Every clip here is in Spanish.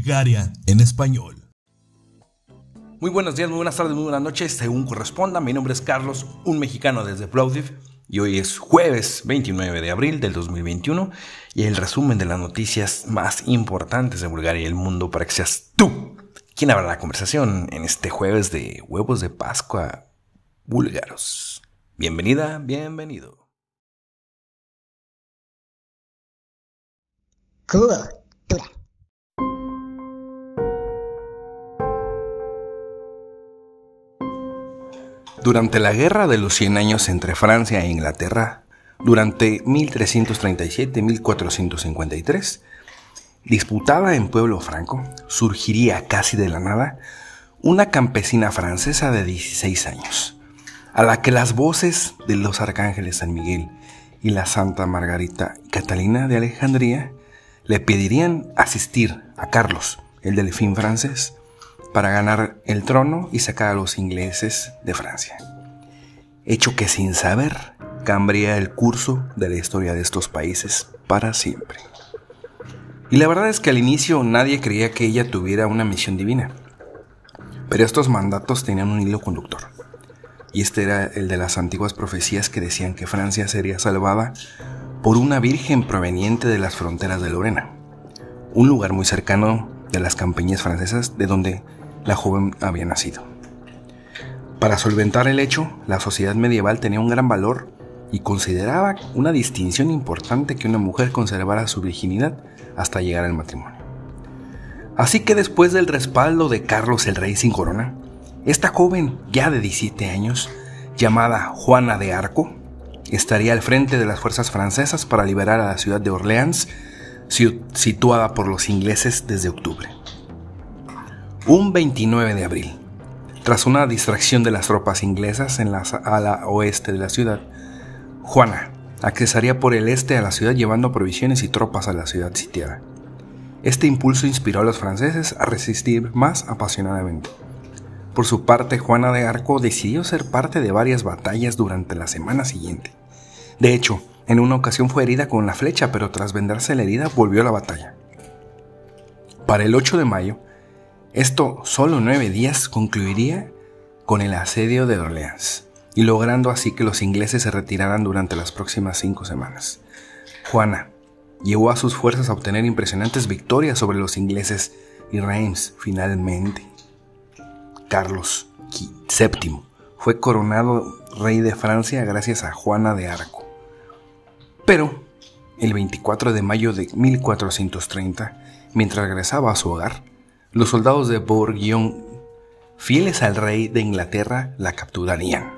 Bulgaria en español. Muy buenos días, muy buenas tardes, muy buenas noches, según corresponda. Mi nombre es Carlos, un mexicano desde Plovdiv, y hoy es jueves 29 de abril del 2021 y el resumen de las noticias más importantes de Bulgaria y el mundo para que seas tú quien abra la conversación en este jueves de huevos de Pascua búlgaros. Bienvenida, bienvenido. Durante la Guerra de los Cien Años entre Francia e Inglaterra, durante 1337-1453, disputada en Pueblo Franco, surgiría casi de la nada una campesina francesa de 16 años, a la que las voces de los arcángeles San Miguel y la Santa Margarita Catalina de Alejandría le pedirían asistir a Carlos, el delfín francés, para ganar el trono y sacar a los ingleses de Francia. Hecho que sin saber cambiaría el curso de la historia de estos países para siempre. Y la verdad es que al inicio nadie creía que ella tuviera una misión divina. Pero estos mandatos tenían un hilo conductor. Y este era el de las antiguas profecías que decían que Francia sería salvada por una virgen proveniente de las fronteras de Lorena, un lugar muy cercano de las campiñas francesas de donde la joven había nacido. Para solventar el hecho, la sociedad medieval tenía un gran valor y consideraba una distinción importante que una mujer conservara su virginidad hasta llegar al matrimonio. Así que después del respaldo de Carlos el Rey sin corona, esta joven, ya de 17 años, llamada Juana de Arco, estaría al frente de las fuerzas francesas para liberar a la ciudad de Orleans, situada por los ingleses desde octubre. Un 29 de abril, tras una distracción de las tropas inglesas en la ala oeste de la ciudad, Juana accesaría por el este a la ciudad llevando provisiones y tropas a la ciudad sitiada. Este impulso inspiró a los franceses a resistir más apasionadamente. Por su parte, Juana de Arco decidió ser parte de varias batallas durante la semana siguiente. De hecho, en una ocasión fue herida con la flecha, pero tras vendarse la herida volvió a la batalla. Para el 8 de mayo, esto solo nueve días concluiría con el asedio de Orleans, y logrando así que los ingleses se retiraran durante las próximas cinco semanas. Juana llevó a sus fuerzas a obtener impresionantes victorias sobre los ingleses y Reims finalmente. Carlos VII fue coronado rey de Francia gracias a Juana de Arco. Pero el 24 de mayo de 1430, mientras regresaba a su hogar, los soldados de Bourguignon, fieles al rey de Inglaterra, la capturarían,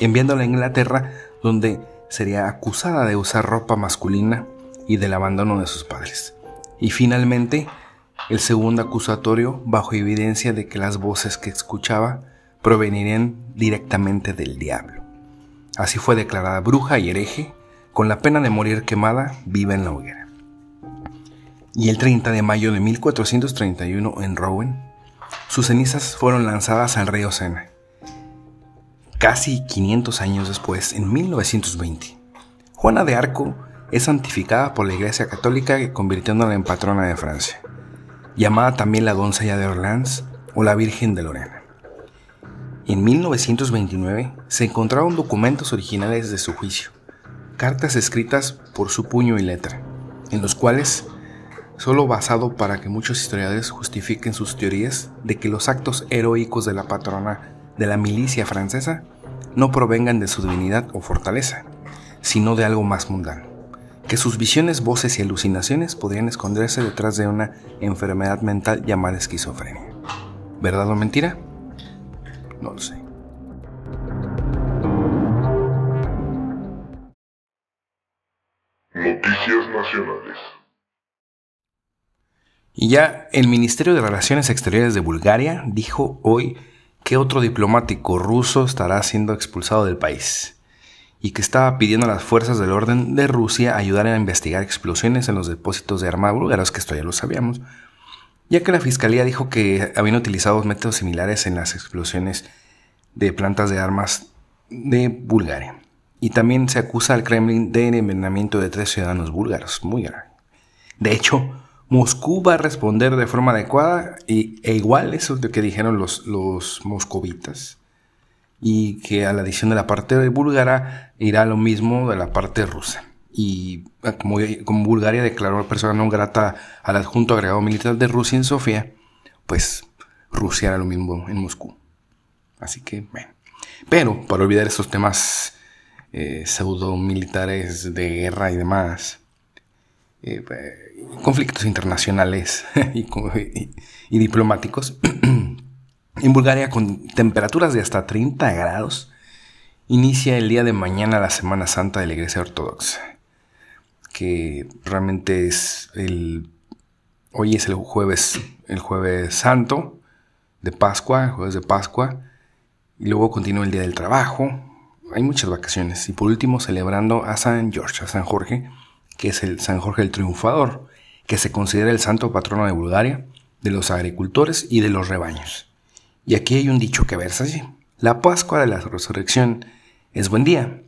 enviándola a Inglaterra donde sería acusada de usar ropa masculina y del abandono de sus padres. Y finalmente, el segundo acusatorio bajo evidencia de que las voces que escuchaba provenirían directamente del diablo. Así fue declarada bruja y hereje, con la pena de morir quemada viva en la hoguera y el 30 de mayo de 1431 en Rouen, sus cenizas fueron lanzadas al río Sena. Casi 500 años después, en 1920, Juana de Arco es santificada por la Iglesia Católica convirtiéndola en patrona de Francia, llamada también la doncella de Orleans o la Virgen de Lorena. En 1929 se encontraron documentos originales de su juicio, cartas escritas por su puño y letra, en los cuales solo basado para que muchos historiadores justifiquen sus teorías de que los actos heroicos de la patrona de la milicia francesa no provengan de su divinidad o fortaleza, sino de algo más mundano, que sus visiones, voces y alucinaciones podrían esconderse detrás de una enfermedad mental llamada esquizofrenia. ¿Verdad o mentira? No lo sé. Noticias Nacionales. Y ya el Ministerio de Relaciones Exteriores de Bulgaria dijo hoy que otro diplomático ruso estará siendo expulsado del país y que estaba pidiendo a las fuerzas del orden de Rusia ayudar a investigar explosiones en los depósitos de armas búlgaros, que esto ya lo sabíamos, ya que la fiscalía dijo que habían utilizado métodos similares en las explosiones de plantas de armas de Bulgaria. Y también se acusa al Kremlin de envenenamiento de tres ciudadanos búlgaros, muy grave. De hecho, Moscú va a responder de forma adecuada y, e igual eso de que dijeron los, moscovitas. Y que a la adición de la parte búlgara irá lo mismo de la parte rusa. Y ah, como, Bulgaria declaró persona no grata al adjunto agregado militar de Rusia en Sofía, pues Rusia hará lo mismo en Moscú. Así que, bueno. Pero, para olvidar estos temas eh, pseudo militares de guerra y demás, eh, conflictos internacionales y, diplomáticos, en Bulgaria con temperaturas de hasta 30 grados, inicia el día de mañana la Semana Santa de la Iglesia Ortodoxa, que realmente es el... Hoy es el jueves, el jueves santo de Pascua, jueves de Pascua, y luego continúa el Día del Trabajo, hay muchas vacaciones, y por último celebrando a San George, a San Jorge, que es el San Jorge el Triunfador, que se considera el santo patrono de Bulgaria, de los agricultores y de los rebaños. Y aquí hay un dicho que versa así. La Pascua de la Resurrección es buen día,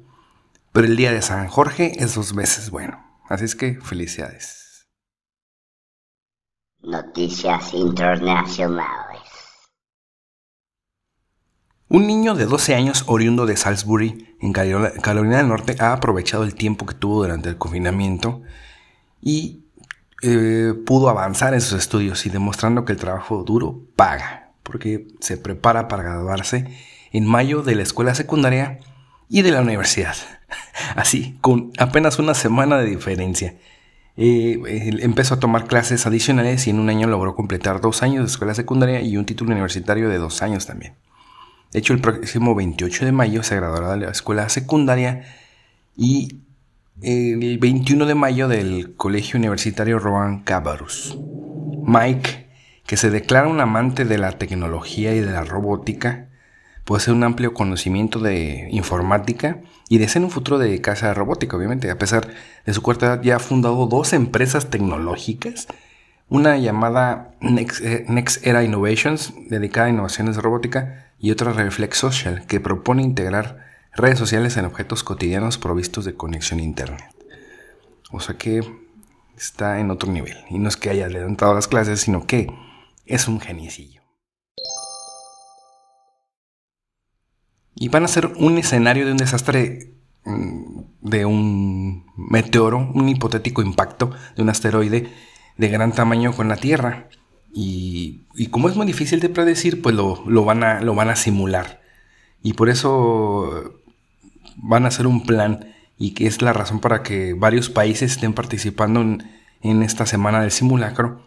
pero el día de San Jorge es dos veces bueno. Así es que felicidades. Noticias Internacionales. Un niño de 12 años oriundo de Salisbury, en Carolina del Norte, ha aprovechado el tiempo que tuvo durante el confinamiento y eh, pudo avanzar en sus estudios y demostrando que el trabajo duro paga, porque se prepara para graduarse en mayo de la escuela secundaria y de la universidad. Así, con apenas una semana de diferencia. Eh, empezó a tomar clases adicionales y en un año logró completar dos años de escuela secundaria y un título universitario de dos años también. De hecho, el próximo 28 de mayo se graduará de la escuela secundaria y el 21 de mayo del Colegio Universitario Rohan Cabarus. Mike, que se declara un amante de la tecnología y de la robótica, posee un amplio conocimiento de informática y desea un futuro dedicarse a robótica, obviamente. A pesar de su corta edad, ya ha fundado dos empresas tecnológicas, una llamada Next, eh, Next Era Innovations, dedicada a innovaciones de robótica, y otra Reflex Social, que propone integrar redes sociales en objetos cotidianos provistos de conexión a Internet. O sea que está en otro nivel. Y no es que haya adelantado las clases, sino que es un geniecillo. Y van a ser un escenario de un desastre mm, de un meteoro, un hipotético impacto de un asteroide de gran tamaño con la Tierra. Y, como es muy difícil de predecir, pues lo, van a, lo van a simular. Y por eso van a hacer un plan y que es la razón para que varios países estén participando en, esta semana del simulacro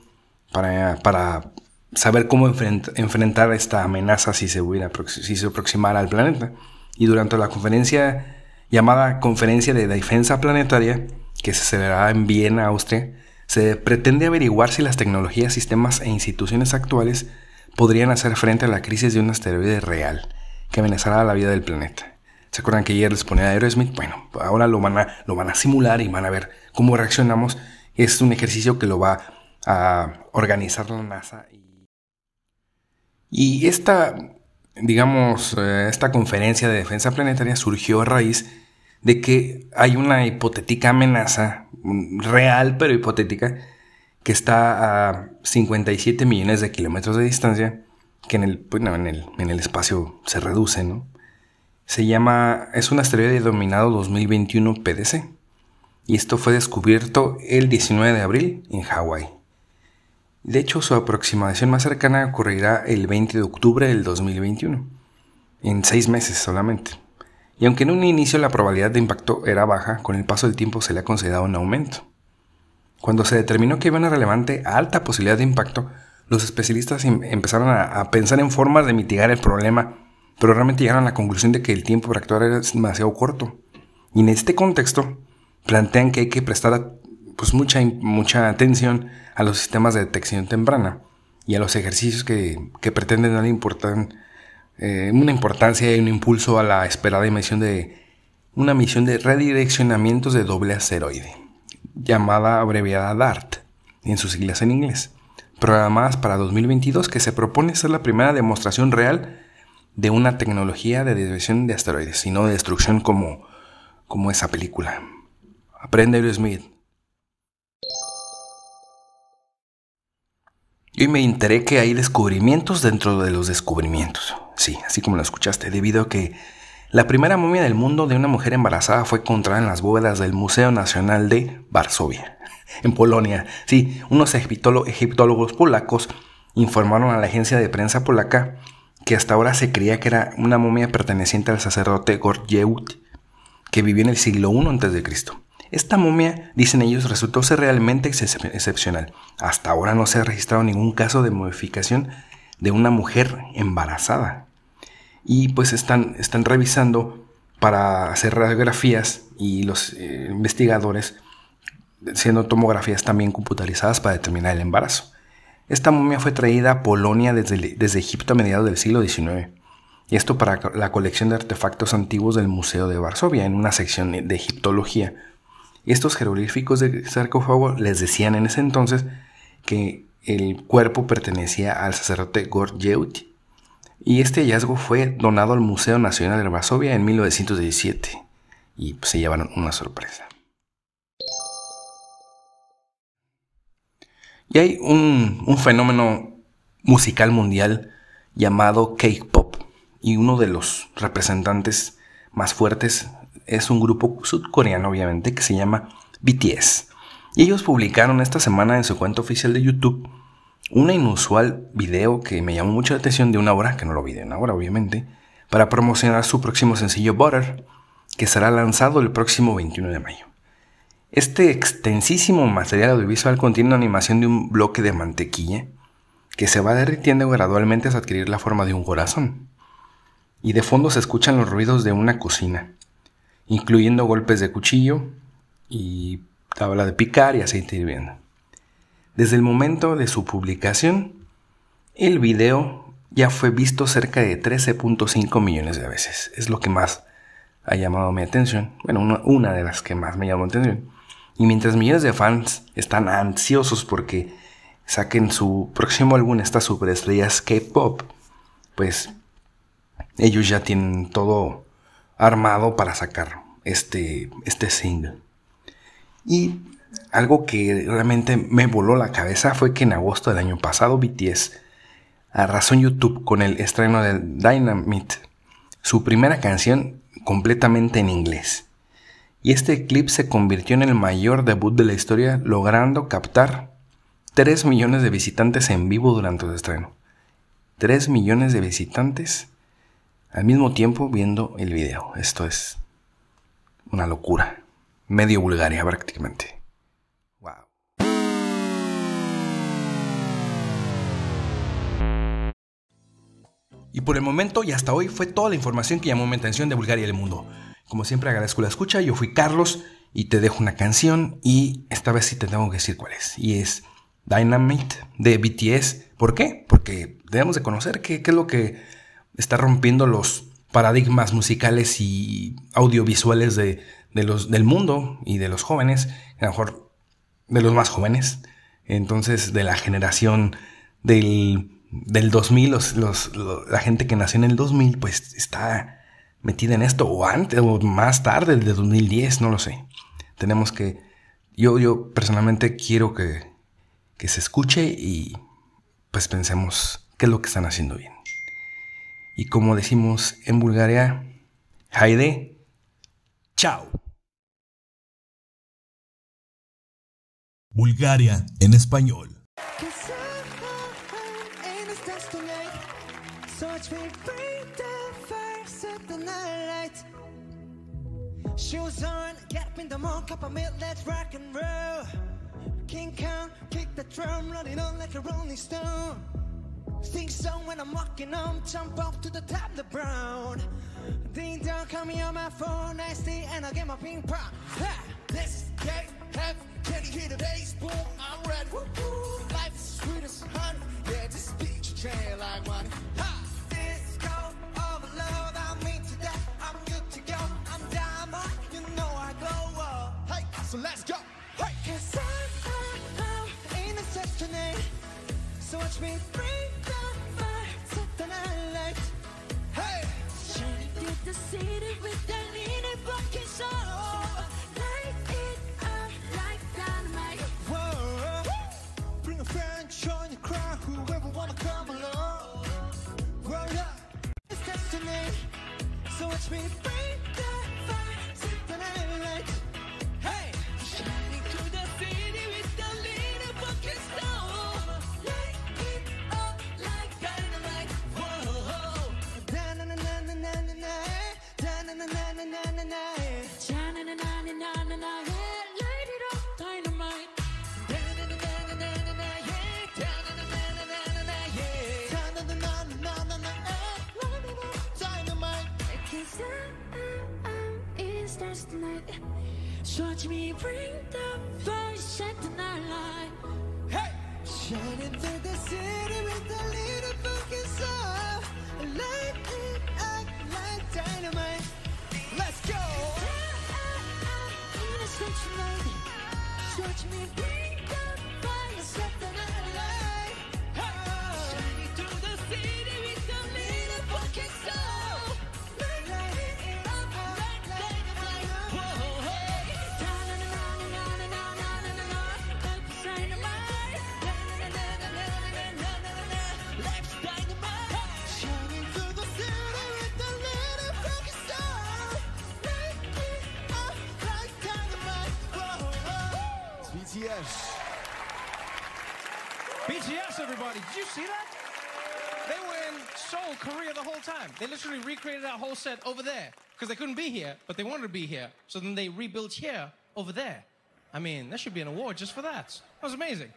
para, para saber cómo enfrentar esta amenaza si se, hubiera, si se aproximara al planeta. Y durante la conferencia llamada Conferencia de Defensa Planetaria, que se celebrará en Viena, Austria, se pretende averiguar si las tecnologías, sistemas e instituciones actuales podrían hacer frente a la crisis de un asteroide real que amenazará la vida del planeta. ¿Se acuerdan que ayer les ponía a Aerosmith? Bueno, ahora lo van, a, lo van a simular y van a ver cómo reaccionamos. Es un ejercicio que lo va a organizar la NASA. Y esta, digamos, eh, esta conferencia de defensa planetaria surgió a raíz de que hay una hipotética amenaza real pero hipotética, que está a 57 millones de kilómetros de distancia, que en el, en el, en el espacio se reduce, ¿no? Se llama, es un asteroide denominado 2021 PDC, y esto fue descubierto el 19 de abril en Hawái. De hecho, su aproximación más cercana ocurrirá el 20 de octubre del 2021, en seis meses solamente. Y aunque en un inicio la probabilidad de impacto era baja, con el paso del tiempo se le ha considerado un aumento. Cuando se determinó que había una relevante alta posibilidad de impacto, los especialistas em, empezaron a, pensar en formas de mitigar el problema, pero realmente llegaron a la conclusión de que el tiempo para actuar era demasiado corto. Y en este contexto, plantean que hay que prestar pues, mucha, mucha atención a los sistemas de detección temprana y a los ejercicios que, que pretenden darle importancia eh, una importancia y un impulso a la esperada emisión de una misión de redireccionamientos de doble asteroide, llamada abreviada DART, en sus siglas en inglés, programadas para 2022 que se propone ser la primera demostración real de una tecnología de dirección de asteroides y no de destrucción como, como esa película. Aprende Smith. Y me enteré que hay descubrimientos dentro de los descubrimientos. Sí, así como lo escuchaste, debido a que la primera momia del mundo de una mujer embarazada fue encontrada en las bóvedas del Museo Nacional de Varsovia, en Polonia. Sí, unos egiptólogos polacos informaron a la agencia de prensa polaca que hasta ahora se creía que era una momia perteneciente al sacerdote Gorjeut, que vivió en el siglo I a.C. Esta momia, dicen ellos, resultó ser realmente excepcional. Hasta ahora no se ha registrado ningún caso de modificación de una mujer embarazada. Y pues están, están revisando para hacer radiografías y los eh, investigadores siendo tomografías también computarizadas para determinar el embarazo. Esta momia fue traída a Polonia desde, desde Egipto a mediados del siglo XIX. Y esto para la colección de artefactos antiguos del Museo de Varsovia, en una sección de egiptología. Estos jeroglíficos de sarcófago les decían en ese entonces que el cuerpo pertenecía al sacerdote Gorjeut y este hallazgo fue donado al Museo Nacional de Varsovia en 1917 y pues, se llevaron una sorpresa. Y hay un, un fenómeno musical mundial llamado K-Pop. Y uno de los representantes más fuertes es un grupo sudcoreano, obviamente, que se llama BTS. Y ellos publicaron esta semana en su cuenta oficial de YouTube un inusual video que me llamó mucho la atención de una hora, que no lo vi de una hora, obviamente, para promocionar su próximo sencillo Butter, que será lanzado el próximo 21 de mayo. Este extensísimo material audiovisual contiene una animación de un bloque de mantequilla que se va derritiendo gradualmente hasta adquirir la forma de un corazón. Y de fondo se escuchan los ruidos de una cocina incluyendo golpes de cuchillo y tabla de picar y aceite hirviendo. Desde el momento de su publicación, el video ya fue visto cerca de 13.5 millones de veces. Es lo que más ha llamado mi atención. Bueno, una, de las que más me llamó la atención. Y mientras millones de fans están ansiosos porque saquen su próximo álbum, estas superestrellas K-pop, pues ellos ya tienen todo armado para sacar este, este single. Y algo que realmente me voló la cabeza fue que en agosto del año pasado BTS arrasó en YouTube con el estreno de Dynamite, su primera canción completamente en inglés. Y este clip se convirtió en el mayor debut de la historia, logrando captar 3 millones de visitantes en vivo durante su estreno. 3 millones de visitantes al mismo tiempo viendo el video. Esto es una locura. Medio Bulgaria prácticamente. Wow. Y por el momento y hasta hoy fue toda la información que llamó mi atención de Bulgaria y el mundo. Como siempre agradezco la escucha, yo fui Carlos y te dejo una canción y esta vez sí te tengo que decir cuál es. Y es Dynamite de BTS. ¿Por qué? Porque debemos de conocer qué, qué es lo que está rompiendo los paradigmas musicales y audiovisuales de, los, del mundo y de los jóvenes, a lo mejor de los más jóvenes, entonces de la generación del, del 2000, los, la gente que nació en el 2000, pues está metida en esto, o antes, o más tarde, el de 2010, no lo sé. Tenemos que, yo, yo personalmente quiero que, que se escuche y pues pensemos qué es lo que están haciendo bien. Y como decimos en Bulgaria, Haide, chao. Bulgaria en español. Shoes on, get up in the morning, cup of milk, let's rock and roll. King Kong, kick the drum, running on like a rolling stone. Sing so when I'm walking home, jump up to the top of the brown. Ding dong, call me on my phone, see and I get my ping pong. Ha! Let's get have can you hear the bass? Boom, I'm ready. Woo woo. Life is sweet as honey. Yeah, just beat your chain like money. Ha! Disco overload, I'm into that. I'm good to go. I'm diamond, you know I go up. Hey, so let's go. Hey, cause I'm, I'm in a destiny. Eh? So watch me Me bring the fire, the night light. Hey, shining through the city with a little. Touch magic, such me. BTS. BTS, everybody. Did you see that? They were in Seoul, Korea the whole time. They literally recreated that whole set over there because they couldn't be here, but they wanted to be here. So then they rebuilt here over there. I mean, that should be an award just for that. That was amazing.